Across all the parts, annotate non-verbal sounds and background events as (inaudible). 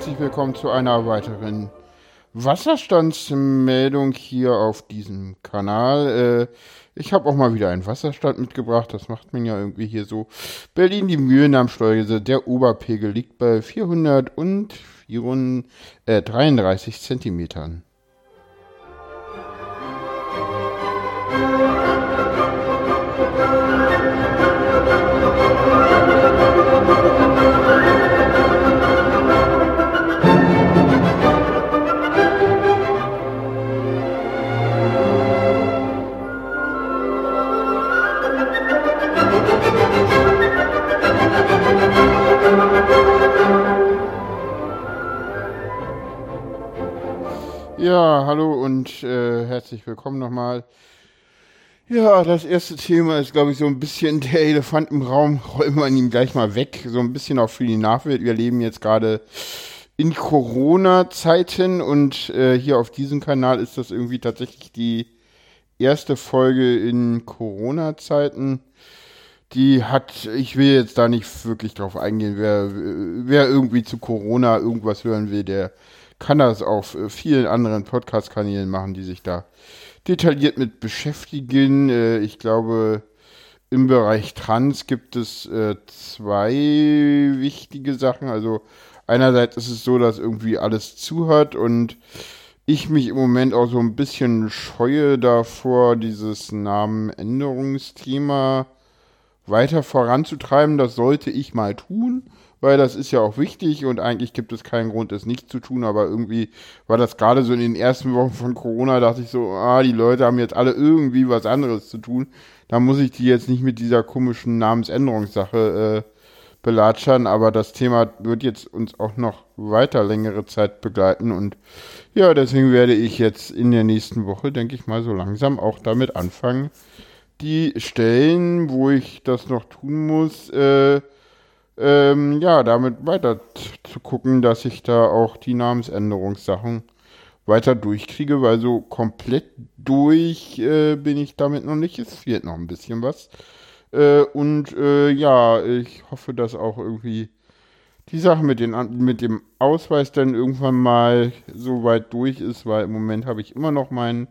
Herzlich willkommen zu einer weiteren Wasserstandsmeldung hier auf diesem Kanal. Äh, ich habe auch mal wieder einen Wasserstand mitgebracht, das macht man ja irgendwie hier so. Berlin, die Mühlendammsteuerse, der Oberpegel liegt bei 433 äh, Zentimetern. Ja, hallo und äh, herzlich willkommen nochmal. Ja, das erste Thema ist, glaube ich, so ein bisschen der Elefant im Raum. Räumen wir ihn gleich mal weg. So ein bisschen auch für die Nachwelt. Wir leben jetzt gerade in Corona-Zeiten und äh, hier auf diesem Kanal ist das irgendwie tatsächlich die erste Folge in Corona-Zeiten. Die hat, ich will jetzt da nicht wirklich drauf eingehen, wer, wer irgendwie zu Corona irgendwas hören will, der kann das auf äh, vielen anderen Podcast-Kanälen machen, die sich da detailliert mit beschäftigen. Äh, ich glaube, im Bereich Trans gibt es äh, zwei wichtige Sachen. Also einerseits ist es so, dass irgendwie alles zuhört und ich mich im Moment auch so ein bisschen scheue davor, dieses Namenänderungsthema weiter voranzutreiben. Das sollte ich mal tun weil das ist ja auch wichtig und eigentlich gibt es keinen Grund, es nicht zu tun, aber irgendwie war das gerade so in den ersten Wochen von Corona, dachte ich so, ah, die Leute haben jetzt alle irgendwie was anderes zu tun. Da muss ich die jetzt nicht mit dieser komischen Namensänderungssache äh, belatschern, aber das Thema wird jetzt uns auch noch weiter längere Zeit begleiten. Und ja, deswegen werde ich jetzt in der nächsten Woche, denke ich mal, so langsam auch damit anfangen, die Stellen, wo ich das noch tun muss, äh, ähm, ja, damit weiter zu gucken, dass ich da auch die Namensänderungssachen weiter durchkriege, weil so komplett durch äh, bin ich damit noch nicht. Es fehlt noch ein bisschen was. Äh, und äh, ja, ich hoffe, dass auch irgendwie die Sache mit, den, mit dem Ausweis dann irgendwann mal so weit durch ist, weil im Moment habe ich immer noch meinen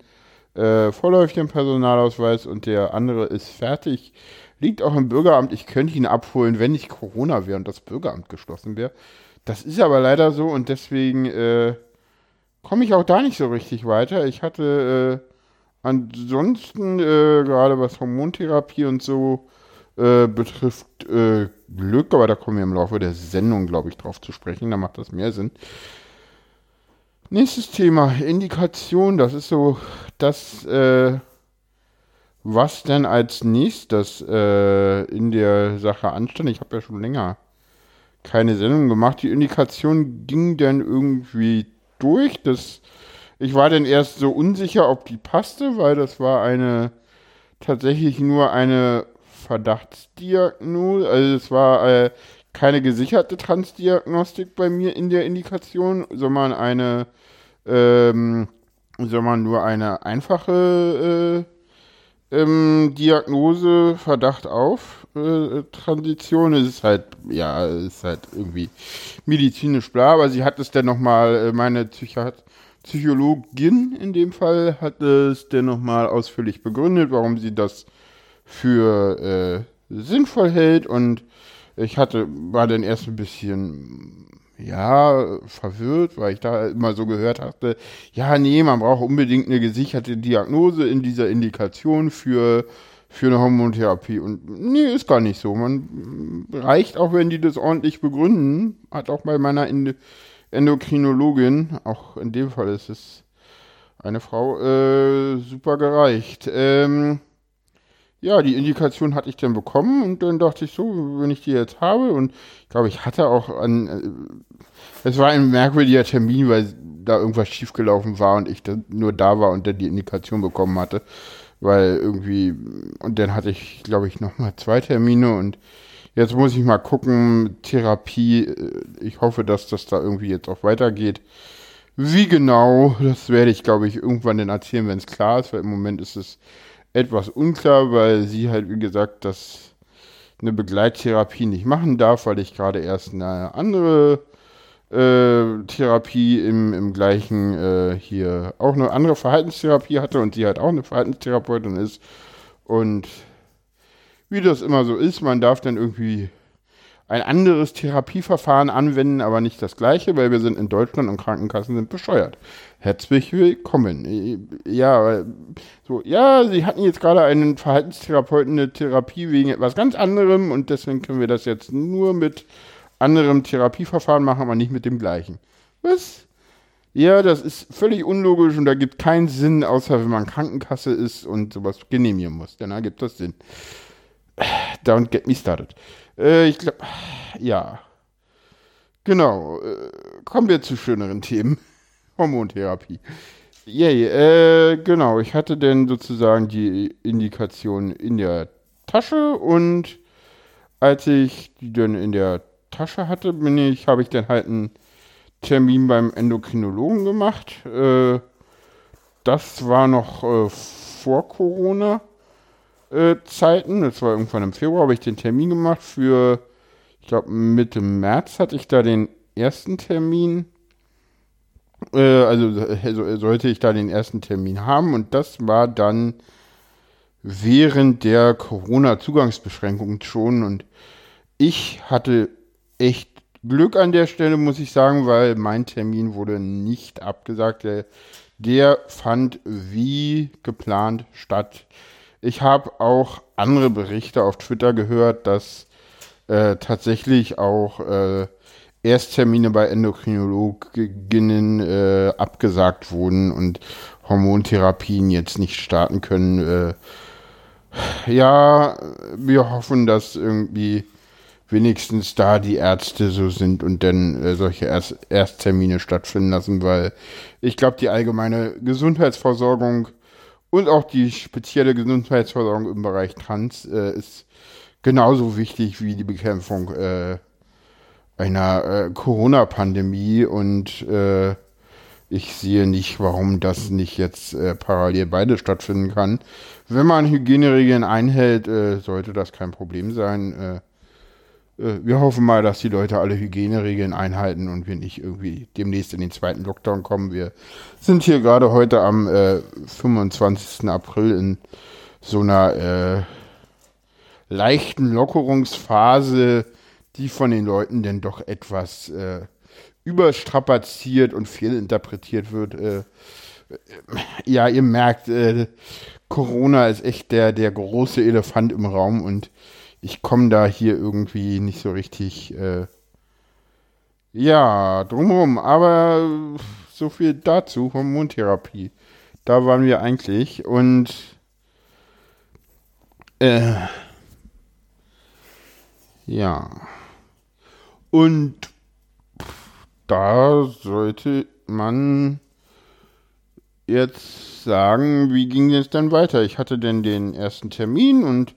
äh, vorläufigen Personalausweis und der andere ist fertig liegt auch im Bürgeramt. Ich könnte ihn abholen, wenn nicht Corona wäre und das Bürgeramt geschlossen wäre. Das ist aber leider so und deswegen äh, komme ich auch da nicht so richtig weiter. Ich hatte äh, ansonsten äh, gerade was Hormontherapie und so äh, betrifft äh, Glück, aber da kommen wir im Laufe der Sendung, glaube ich, drauf zu sprechen. Da macht das mehr Sinn. Nächstes Thema, Indikation. Das ist so das äh, was denn als nächstes äh, in der Sache anstand. Ich habe ja schon länger keine Sendung gemacht. Die Indikation ging dann irgendwie durch. Das, ich war dann erst so unsicher, ob die passte, weil das war eine tatsächlich nur eine Verdachtsdiagnose. Also es war äh, keine gesicherte Transdiagnostik bei mir in der Indikation, sondern eine, ähm, sondern nur eine einfache äh, ähm, Diagnose, Verdacht auf äh, Transition. Ist halt, ja, ist halt irgendwie medizinisch bla, aber sie hat es dann nochmal, äh, meine Psychiat Psychologin in dem Fall hat es dann nochmal ausführlich begründet, warum sie das für äh, sinnvoll hält und ich hatte, war dann erst ein bisschen ja, verwirrt, weil ich da immer so gehört hatte, ja, nee, man braucht unbedingt eine gesicherte Diagnose in dieser Indikation für, für eine Hormontherapie. Und nee, ist gar nicht so. Man reicht auch, wenn die das ordentlich begründen, hat auch bei meiner Endokrinologin, auch in dem Fall ist es eine Frau, äh, super gereicht. Ähm, ja, die Indikation hatte ich dann bekommen und dann dachte ich so, wenn ich die jetzt habe und ich glaube, ich hatte auch an, äh, es war ein merkwürdiger Termin, weil da irgendwas schiefgelaufen war und ich nur da war und dann die Indikation bekommen hatte, weil irgendwie, und dann hatte ich, glaube ich, nochmal zwei Termine und jetzt muss ich mal gucken, Therapie, äh, ich hoffe, dass das da irgendwie jetzt auch weitergeht. Wie genau, das werde ich, glaube ich, irgendwann dann erzählen, wenn es klar ist, weil im Moment ist es etwas unklar, weil sie halt, wie gesagt, das eine Begleittherapie nicht machen darf, weil ich gerade erst eine andere äh, Therapie im, im gleichen äh, hier auch eine andere Verhaltenstherapie hatte und sie halt auch eine Verhaltenstherapeutin ist. Und wie das immer so ist, man darf dann irgendwie ein anderes Therapieverfahren anwenden, aber nicht das gleiche, weil wir sind in Deutschland und Krankenkassen sind bescheuert. Herzlich willkommen. Ja, so, ja, Sie hatten jetzt gerade einen Verhaltenstherapeuten eine Therapie wegen etwas ganz anderem und deswegen können wir das jetzt nur mit anderem Therapieverfahren machen, aber nicht mit dem gleichen. Was? Ja, das ist völlig unlogisch und da gibt keinen Sinn, außer wenn man Krankenkasse ist und sowas genehmigen muss. Dann ergibt das Sinn. Don't get me started. Äh, ich glaube, ja. Genau. Äh, kommen wir zu schöneren Themen. Hormontherapie. Yay, äh, genau. Ich hatte denn sozusagen die Indikation in der Tasche und als ich die dann in der Tasche hatte, bin ich, habe ich dann halt einen Termin beim Endokrinologen gemacht. Äh, das war noch äh, vor Corona. Äh. Das war irgendwann im Februar, habe ich den Termin gemacht für, ich glaube, Mitte März hatte ich da den ersten Termin. Äh, also, also sollte ich da den ersten Termin haben und das war dann während der Corona-Zugangsbeschränkungen schon und ich hatte echt Glück an der Stelle, muss ich sagen, weil mein Termin wurde nicht abgesagt. Der, der fand wie geplant statt. Ich habe auch andere Berichte auf Twitter gehört, dass äh, tatsächlich auch äh, Ersttermine bei Endokrinologinnen äh, abgesagt wurden und Hormontherapien jetzt nicht starten können. Äh, ja, wir hoffen, dass irgendwie wenigstens da die Ärzte so sind und dann äh, solche Erst Ersttermine stattfinden lassen, weil ich glaube, die allgemeine Gesundheitsversorgung und auch die spezielle Gesundheitsversorgung im Bereich Trans äh, ist genauso wichtig wie die Bekämpfung äh, einer äh, Corona-Pandemie und äh, ich sehe nicht, warum das nicht jetzt äh, parallel beide stattfinden kann. Wenn man Hygieneregeln einhält, äh, sollte das kein Problem sein äh, wir hoffen mal, dass die Leute alle Hygieneregeln einhalten und wir nicht irgendwie demnächst in den zweiten Lockdown kommen. Wir sind hier gerade heute am äh, 25. April in so einer äh, leichten Lockerungsphase, die von den Leuten denn doch etwas äh, überstrapaziert und fehlinterpretiert wird. Äh, ja, ihr merkt, äh, Corona ist echt der, der große Elefant im Raum und ich komme da hier irgendwie nicht so richtig, äh, ja, drumherum. Aber so viel dazu, Hormontherapie. Da waren wir eigentlich und, äh, ja. Und da sollte man jetzt sagen, wie ging es dann weiter? Ich hatte denn den ersten Termin und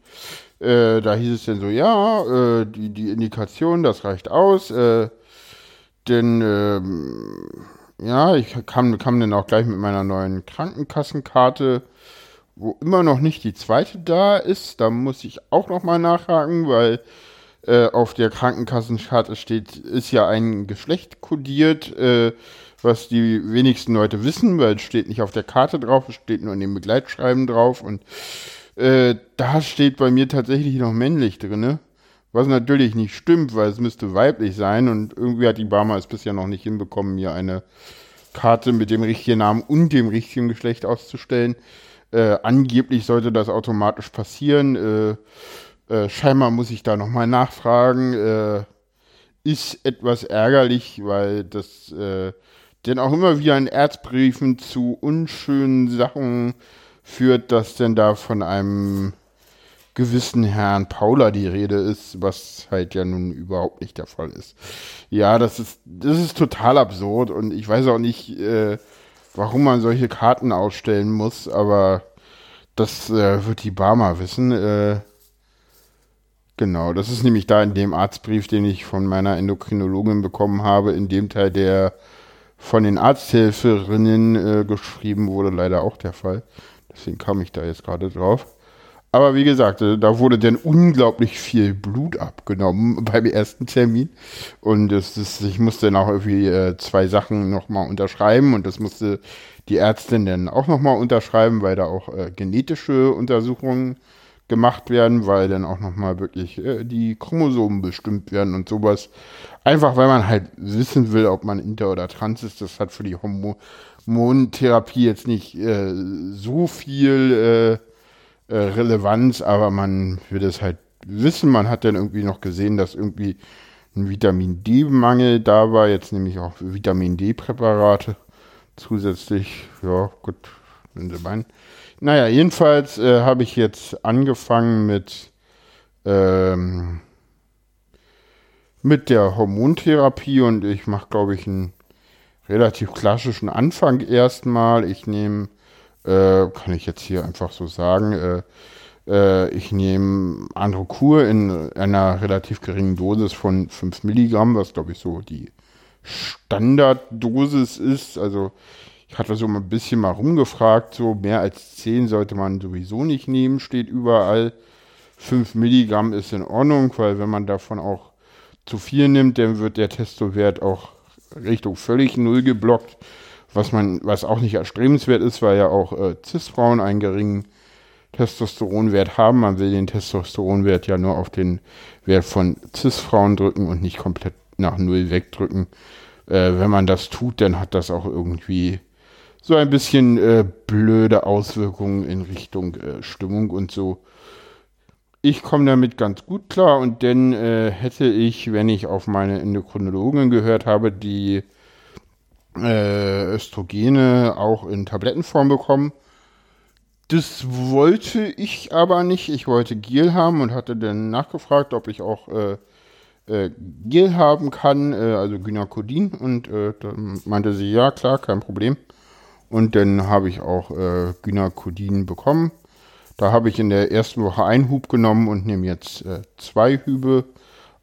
äh, da hieß es dann so, ja, äh, die, die Indikation, das reicht aus. Äh, denn, ähm, ja, ich kam, kam dann auch gleich mit meiner neuen Krankenkassenkarte, wo immer noch nicht die zweite da ist. Da muss ich auch noch mal nachhaken, weil äh, auf der Krankenkassenkarte steht, ist ja ein Geschlecht kodiert, äh, was die wenigsten Leute wissen, weil es steht nicht auf der Karte drauf, es steht nur in dem Begleitschreiben drauf und äh, da steht bei mir tatsächlich noch männlich drin. Was natürlich nicht stimmt, weil es müsste weiblich sein und irgendwie hat die Barmer es bisher noch nicht hinbekommen, mir eine Karte mit dem richtigen Namen und dem richtigen Geschlecht auszustellen. Äh, angeblich sollte das automatisch passieren. Äh, äh, scheinbar muss ich da nochmal nachfragen. Äh, ist etwas ärgerlich, weil das äh, denn auch immer wieder in Erzbriefen zu unschönen Sachen führt, dass denn da von einem gewissen Herrn Paula die Rede ist, was halt ja nun überhaupt nicht der Fall ist. Ja, das ist, das ist total absurd und ich weiß auch nicht, äh, warum man solche Karten ausstellen muss, aber das äh, wird die Barmer wissen. Äh, genau, das ist nämlich da in dem Arztbrief, den ich von meiner Endokrinologin bekommen habe, in dem Teil, der von den Arzthelferinnen äh, geschrieben wurde, leider auch der Fall. Deswegen kam ich da jetzt gerade drauf. Aber wie gesagt, äh, da wurde dann unglaublich viel Blut abgenommen (laughs) beim ersten Termin. Und es ist, ich musste dann auch irgendwie äh, zwei Sachen nochmal unterschreiben und das musste die Ärztin dann auch nochmal unterschreiben, weil da auch äh, genetische Untersuchungen gemacht werden, weil dann auch nochmal wirklich äh, die Chromosomen bestimmt werden und sowas. Einfach weil man halt wissen will, ob man inter oder trans ist. Das hat für die Hormontherapie jetzt nicht äh, so viel äh, äh, Relevanz, aber man will es halt wissen. Man hat dann irgendwie noch gesehen, dass irgendwie ein Vitamin D-Mangel da war, jetzt nämlich auch Vitamin D-Präparate zusätzlich. Ja, gut, wenn Sie meinen. Naja, jedenfalls äh, habe ich jetzt angefangen mit, ähm, mit der Hormontherapie und ich mache, glaube ich, einen relativ klassischen Anfang erstmal. Ich nehme äh, kann ich jetzt hier einfach so sagen. Äh, äh, ich nehme Androkur in einer relativ geringen Dosis von 5 Milligramm, was glaube ich so die Standarddosis ist. Also ich hatte so ein bisschen mal rumgefragt, so mehr als 10 sollte man sowieso nicht nehmen, steht überall. 5 Milligramm ist in Ordnung, weil wenn man davon auch zu viel nimmt, dann wird der Testowert auch Richtung völlig null geblockt was man, was auch nicht erstrebenswert ist, weil ja auch äh, Cis-Frauen einen geringen Testosteronwert haben. Man will den Testosteronwert ja nur auf den Wert von Cis-Frauen drücken und nicht komplett nach Null wegdrücken. Äh, wenn man das tut, dann hat das auch irgendwie so ein bisschen äh, blöde Auswirkungen in Richtung äh, Stimmung und so. Ich komme damit ganz gut klar und dann äh, hätte ich, wenn ich auf meine Endokrinologin gehört habe, die äh, Östrogene auch in Tablettenform bekommen. Das wollte ich aber nicht. Ich wollte Gel haben und hatte dann nachgefragt, ob ich auch äh, äh, Gel haben kann, äh, also Gynäkodin. Und äh, dann meinte sie, ja, klar, kein Problem. Und dann habe ich auch äh, Gynäkodin bekommen. Da habe ich in der ersten Woche einen Hub genommen und nehme jetzt äh, zwei Hübe.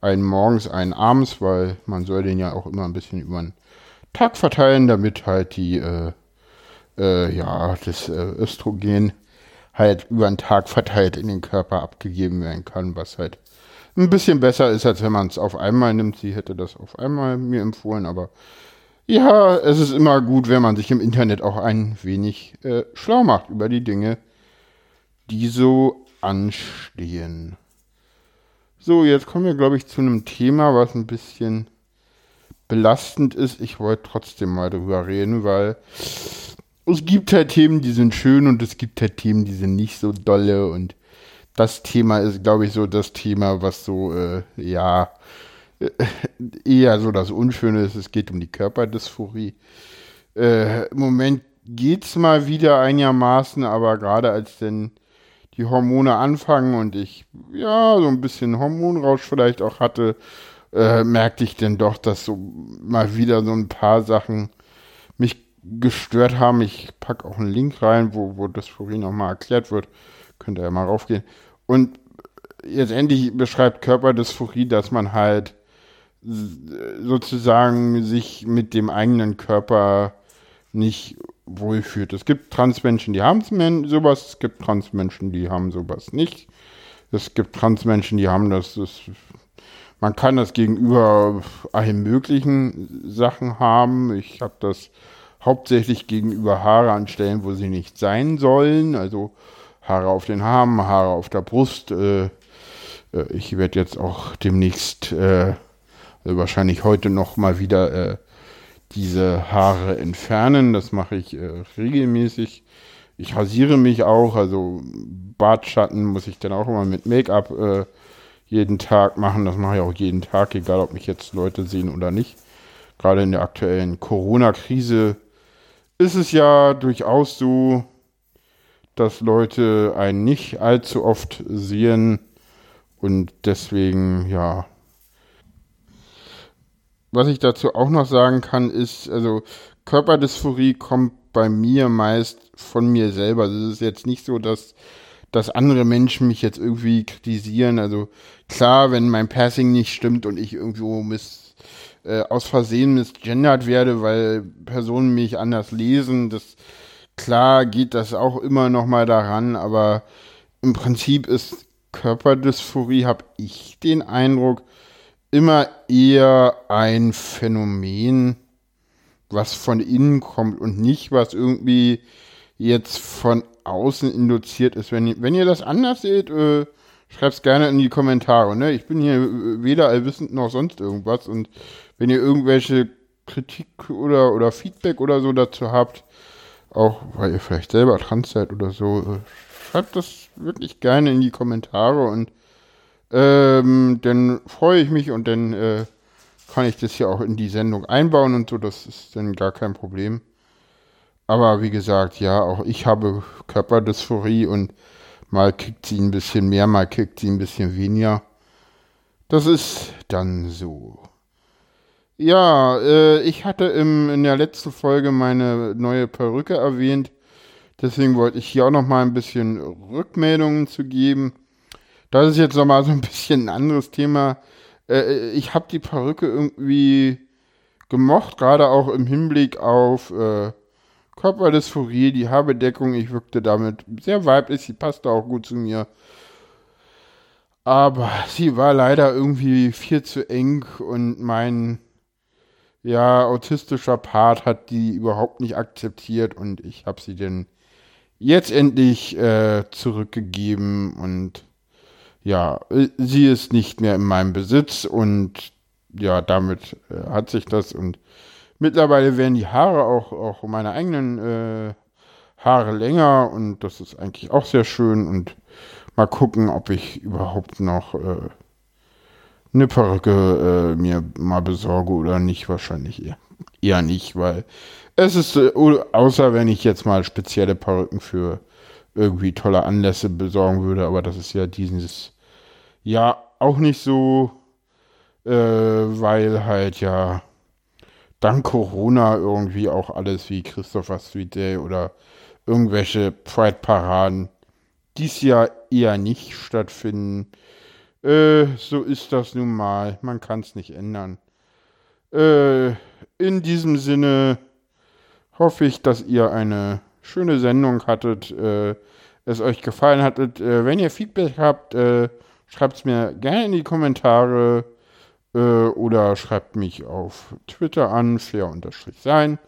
Einen morgens, einen abends, weil man soll den ja auch immer ein bisschen über den Tag verteilen, damit halt die, äh, äh, ja, das äh, Östrogen halt über den Tag verteilt in den Körper abgegeben werden kann, was halt ein bisschen besser ist, als wenn man es auf einmal nimmt. Sie hätte das auf einmal mir empfohlen, aber ja, es ist immer gut, wenn man sich im Internet auch ein wenig äh, schlau macht über die Dinge, die so anstehen. So, jetzt kommen wir, glaube ich, zu einem Thema, was ein bisschen belastend ist. Ich wollte trotzdem mal drüber reden, weil es gibt halt Themen, die sind schön und es gibt halt Themen, die sind nicht so dolle und das Thema ist, glaube ich, so das Thema, was so, äh, ja, eher so das Unschöne ist. Es geht um die Körperdysphorie. Äh, Im Moment geht es mal wieder einigermaßen, aber gerade als denn die Hormone anfangen und ich, ja, so ein bisschen Hormonrausch vielleicht auch hatte, äh, merkte ich denn doch, dass so mal wieder so ein paar Sachen mich gestört haben. Ich packe auch einen Link rein, wo, wo das nochmal erklärt wird. Könnt ihr ja mal raufgehen. Und jetzt endlich beschreibt Körperdysphorie, dass man halt sozusagen sich mit dem eigenen Körper nicht wohlfühlt. Es gibt Transmenschen, die haben sowas, es gibt Transmenschen, die haben sowas nicht. Es gibt Transmenschen, die haben das, das man kann das gegenüber allen möglichen Sachen haben. Ich habe das hauptsächlich gegenüber Haare an Stellen, wo sie nicht sein sollen. Also Haare auf den Haaren, Haare auf der Brust. Äh, äh, ich werde jetzt auch demnächst, äh, also wahrscheinlich heute noch mal wieder äh, diese Haare entfernen. Das mache ich äh, regelmäßig. Ich rasiere mich auch, also Bartschatten muss ich dann auch immer mit Make-up äh, jeden Tag machen. Das mache ich auch jeden Tag, egal ob mich jetzt Leute sehen oder nicht. Gerade in der aktuellen Corona-Krise ist es ja durchaus so, dass Leute einen nicht allzu oft sehen und deswegen, ja. Was ich dazu auch noch sagen kann, ist, also Körperdysphorie kommt bei mir meist von mir selber. Also es ist jetzt nicht so, dass dass andere Menschen mich jetzt irgendwie kritisieren. Also klar, wenn mein Passing nicht stimmt und ich irgendwo miss, äh, aus Versehen misgendert werde, weil Personen mich anders lesen, das klar geht das auch immer noch mal daran, aber im Prinzip ist Körperdysphorie, habe ich den Eindruck, immer eher ein Phänomen, was von innen kommt und nicht, was irgendwie jetzt von außen induziert ist. Wenn, ihr, wenn ihr das anders seht, äh, schreibt es gerne in die Kommentare. Ne? Ich bin hier weder allwissend noch sonst irgendwas. Und wenn ihr irgendwelche Kritik oder, oder Feedback oder so dazu habt, auch weil ihr vielleicht selber trans seid oder so, äh, schreibt das wirklich gerne in die Kommentare und ähm, dann freue ich mich und dann äh, kann ich das ja auch in die Sendung einbauen und so, das ist dann gar kein Problem. Aber wie gesagt, ja, auch ich habe Körperdysphorie und mal kickt sie ein bisschen mehr, mal kickt sie ein bisschen weniger. Das ist dann so. Ja, äh, ich hatte im, in der letzten Folge meine neue Perücke erwähnt. Deswegen wollte ich hier auch noch mal ein bisschen Rückmeldungen zu geben. Das ist jetzt noch mal so ein bisschen ein anderes Thema. Äh, ich habe die Perücke irgendwie gemocht, gerade auch im Hinblick auf äh, Körperdysphorie, die Haarbedeckung. Ich wirkte damit sehr weiblich, sie passte auch gut zu mir. Aber sie war leider irgendwie viel zu eng und mein ja, autistischer Part hat die überhaupt nicht akzeptiert und ich habe sie dann jetzt endlich äh, zurückgegeben und ja, sie ist nicht mehr in meinem Besitz und ja, damit äh, hat sich das und mittlerweile werden die Haare auch, auch meine eigenen äh, Haare länger und das ist eigentlich auch sehr schön und mal gucken, ob ich überhaupt noch äh, eine Perücke äh, mir mal besorge oder nicht, wahrscheinlich eher, eher nicht, weil es ist, äh, außer wenn ich jetzt mal spezielle Perücken für irgendwie tolle Anlässe besorgen würde, aber das ist ja dieses Jahr auch nicht so, äh, weil halt ja dank Corona irgendwie auch alles wie Christopher Street Day oder irgendwelche Pride-Paraden dies Jahr eher nicht stattfinden. Äh, so ist das nun mal. Man kann es nicht ändern. Äh, in diesem Sinne hoffe ich, dass ihr eine schöne Sendung hattet, äh, es euch gefallen hattet. Äh, wenn ihr Feedback habt, äh, schreibt es mir gerne in die Kommentare äh, oder schreibt mich auf Twitter an, fair-sein.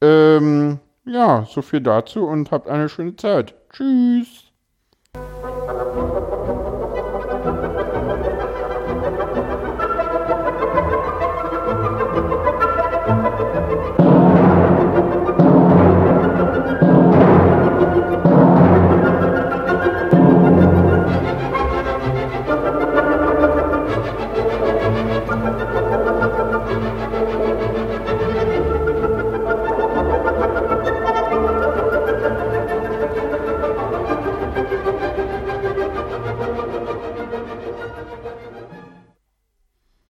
Ähm, ja, so viel dazu und habt eine schöne Zeit. Tschüss.